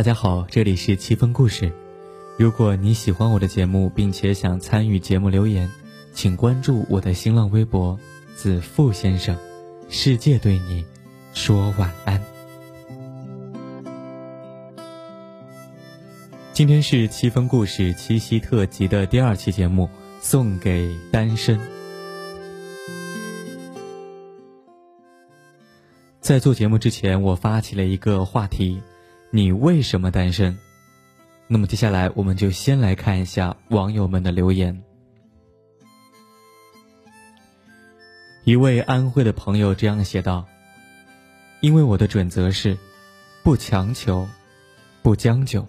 大家好，这里是七分故事。如果你喜欢我的节目，并且想参与节目留言，请关注我的新浪微博“子富先生”。世界对你说晚安。今天是七分故事七夕特辑的第二期节目，送给单身。在做节目之前，我发起了一个话题：你为什么单身？那么接下来，我们就先来看一下网友们的留言。一位安徽的朋友这样写道：“因为我的准则是，不强求，不将就。”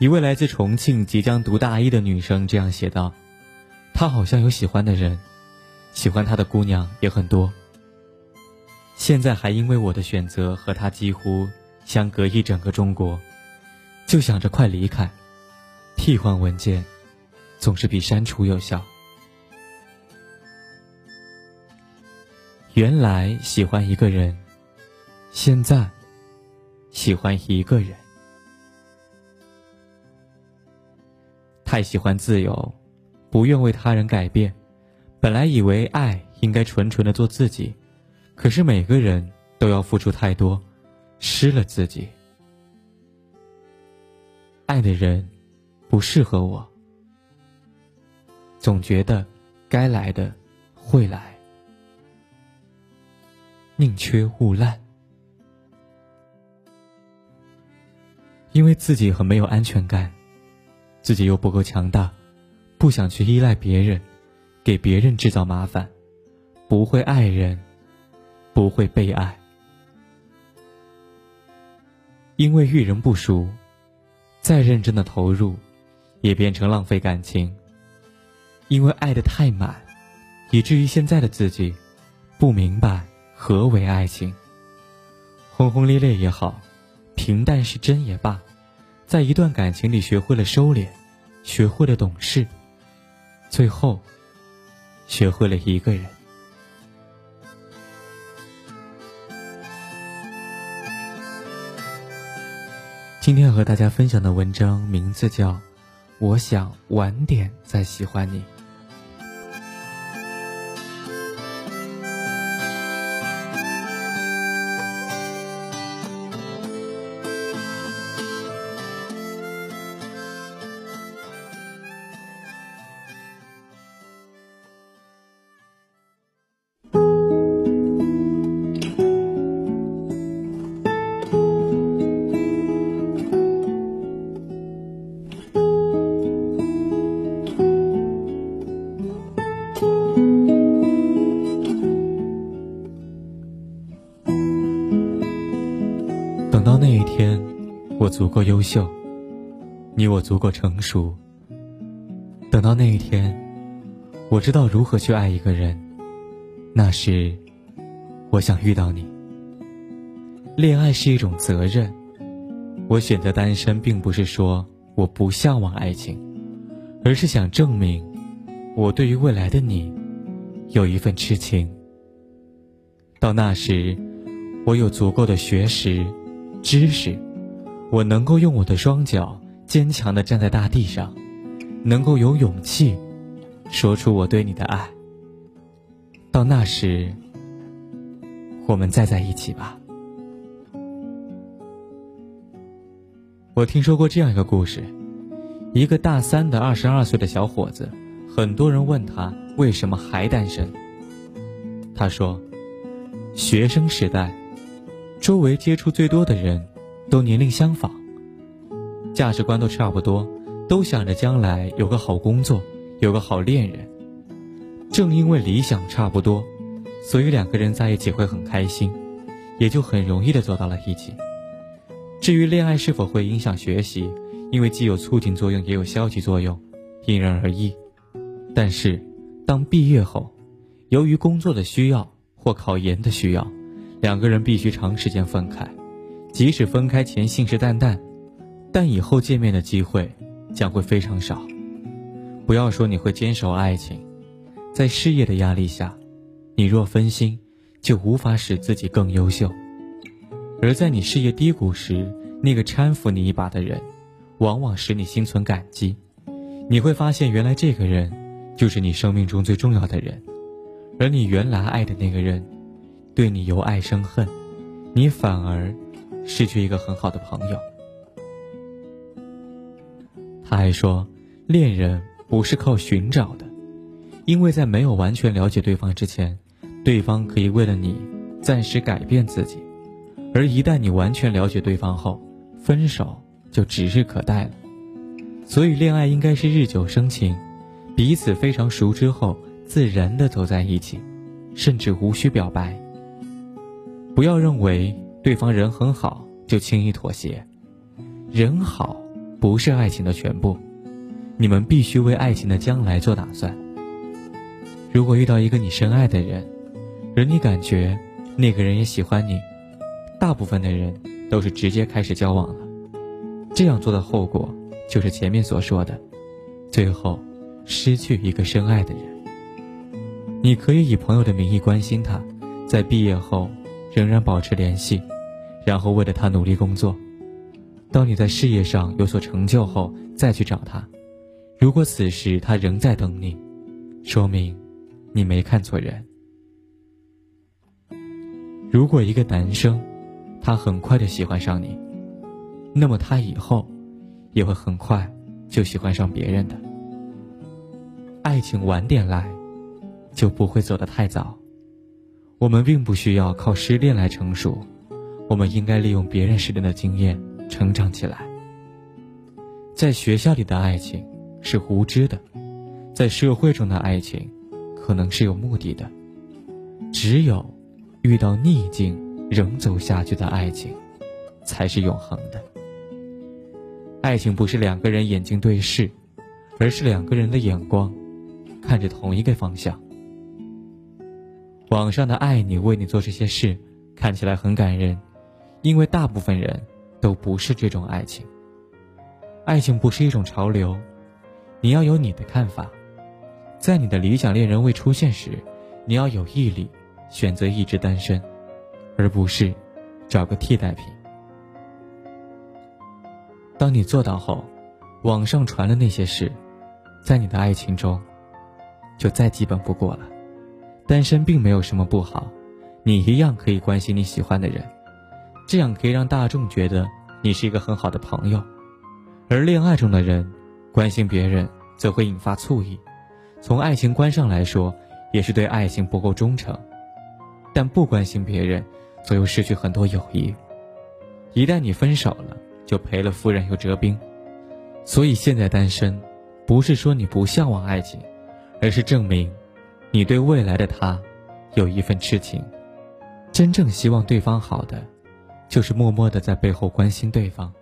一位来自重庆即将读大一的女生这样写道：“她好像有喜欢的人，喜欢她的姑娘也很多。现在还因为我的选择和她几乎相隔一整个中国，就想着快离开。替换文件，总是比删除有效。原来喜欢一个人，现在喜欢一个人。”太喜欢自由，不愿为他人改变。本来以为爱应该纯纯的做自己，可是每个人都要付出太多，失了自己。爱的人不适合我，总觉得该来的会来，宁缺毋滥。因为自己很没有安全感。自己又不够强大，不想去依赖别人，给别人制造麻烦，不会爱人，不会被爱。因为遇人不熟，再认真的投入，也变成浪费感情。因为爱的太满，以至于现在的自己，不明白何为爱情。轰轰烈烈也好，平淡是真也罢。在一段感情里学会了收敛，学会了懂事，最后学会了一个人。今天和大家分享的文章名字叫《我想晚点再喜欢你》。足够优秀，你我足够成熟。等到那一天，我知道如何去爱一个人，那时，我想遇到你。恋爱是一种责任，我选择单身，并不是说我不向往爱情，而是想证明，我对于未来的你，有一份痴情。到那时，我有足够的学识。知识，我能够用我的双脚坚强的站在大地上，能够有勇气说出我对你的爱。到那时，我们再在一起吧。我听说过这样一个故事：一个大三的二十二岁的小伙子，很多人问他为什么还单身。他说，学生时代。周围接触最多的人，都年龄相仿，价值观都差不多，都想着将来有个好工作，有个好恋人。正因为理想差不多，所以两个人在一起会很开心，也就很容易的走到了一起。至于恋爱是否会影响学习，因为既有促进作用，也有消极作用，因人而异。但是，当毕业后，由于工作的需要或考研的需要。两个人必须长时间分开，即使分开前信誓旦旦，但以后见面的机会将会非常少。不要说你会坚守爱情，在事业的压力下，你若分心，就无法使自己更优秀；而在你事业低谷时，那个搀扶你一把的人，往往使你心存感激。你会发现，原来这个人就是你生命中最重要的人，而你原来爱的那个人，对你由爱生恨，你反而失去一个很好的朋友。他还说，恋人不是靠寻找的，因为在没有完全了解对方之前，对方可以为了你暂时改变自己，而一旦你完全了解对方后，分手就指日可待了。所以，恋爱应该是日久生情，彼此非常熟之后，自然的走在一起，甚至无需表白。不要认为对方人很好就轻易妥协，人好不是爱情的全部，你们必须为爱情的将来做打算。如果遇到一个你深爱的人，而你感觉那个人也喜欢你，大部分的人都是直接开始交往了，这样做的后果。就是前面所说的，最后失去一个深爱的人。你可以以朋友的名义关心他，在毕业后仍然保持联系，然后为了他努力工作。当你在事业上有所成就后，再去找他。如果此时他仍在等你，说明你没看错人。如果一个男生，他很快的喜欢上你，那么他以后。也会很快就喜欢上别人的。爱情晚点来，就不会走得太早。我们并不需要靠失恋来成熟，我们应该利用别人失恋的经验成长起来。在学校里的爱情是无知的，在社会中的爱情可能是有目的的。只有遇到逆境仍走下去的爱情，才是永恒的。爱情不是两个人眼睛对视，而是两个人的眼光看着同一个方向。网上的爱你为你做这些事看起来很感人，因为大部分人都不是这种爱情。爱情不是一种潮流，你要有你的看法。在你的理想恋人未出现时，你要有毅力，选择一直单身，而不是找个替代品。当你做到后，网上传的那些事，在你的爱情中，就再基本不过了。单身并没有什么不好，你一样可以关心你喜欢的人，这样可以让大众觉得你是一个很好的朋友。而恋爱中的人，关心别人则会引发醋意，从爱情观上来说，也是对爱情不够忠诚。但不关心别人，则又失去很多友谊。一旦你分手了。就赔了夫人又折兵，所以现在单身，不是说你不向往爱情，而是证明，你对未来的他，有一份痴情。真正希望对方好的，就是默默的在背后关心对方。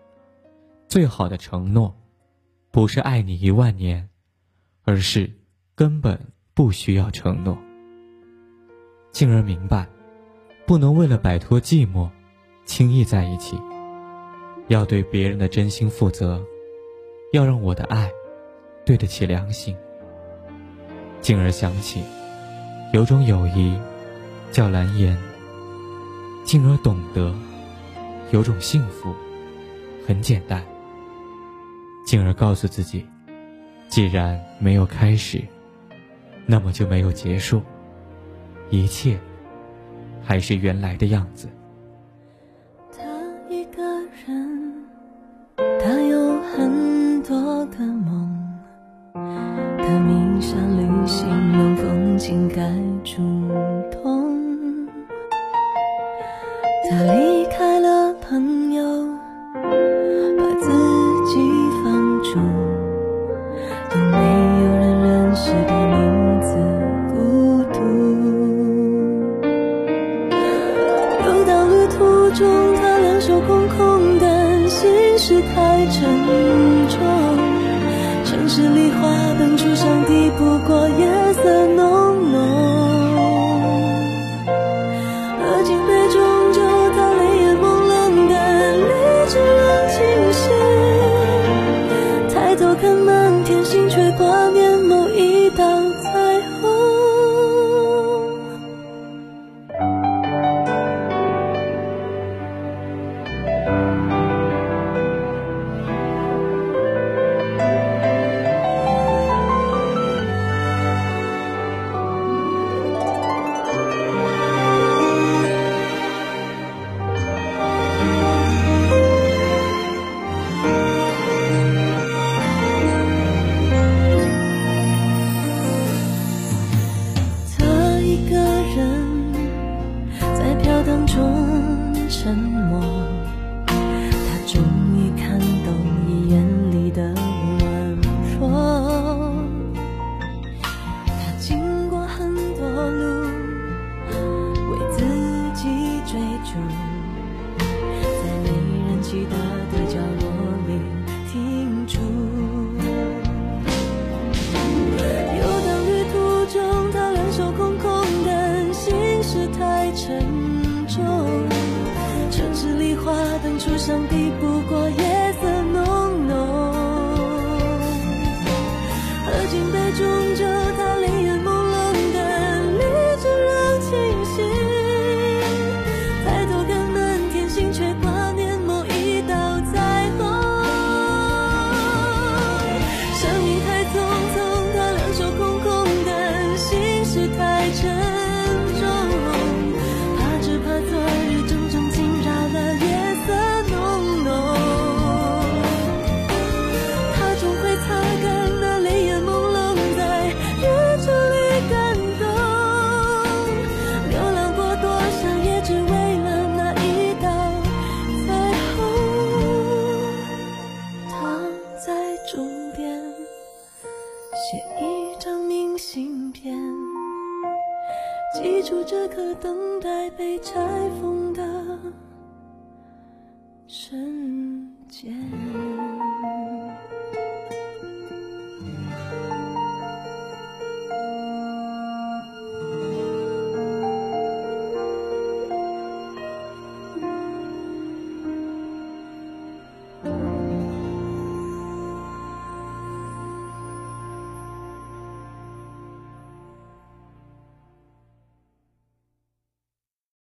最好的承诺，不是爱你一万年，而是根本不需要承诺。进而明白，不能为了摆脱寂寞，轻易在一起。要对别人的真心负责，要让我的爱对得起良心。进而想起，有种友谊叫蓝颜。进而懂得，有种幸福很简单。进而告诉自己，既然没有开始，那么就没有结束，一切还是原来的样子。沉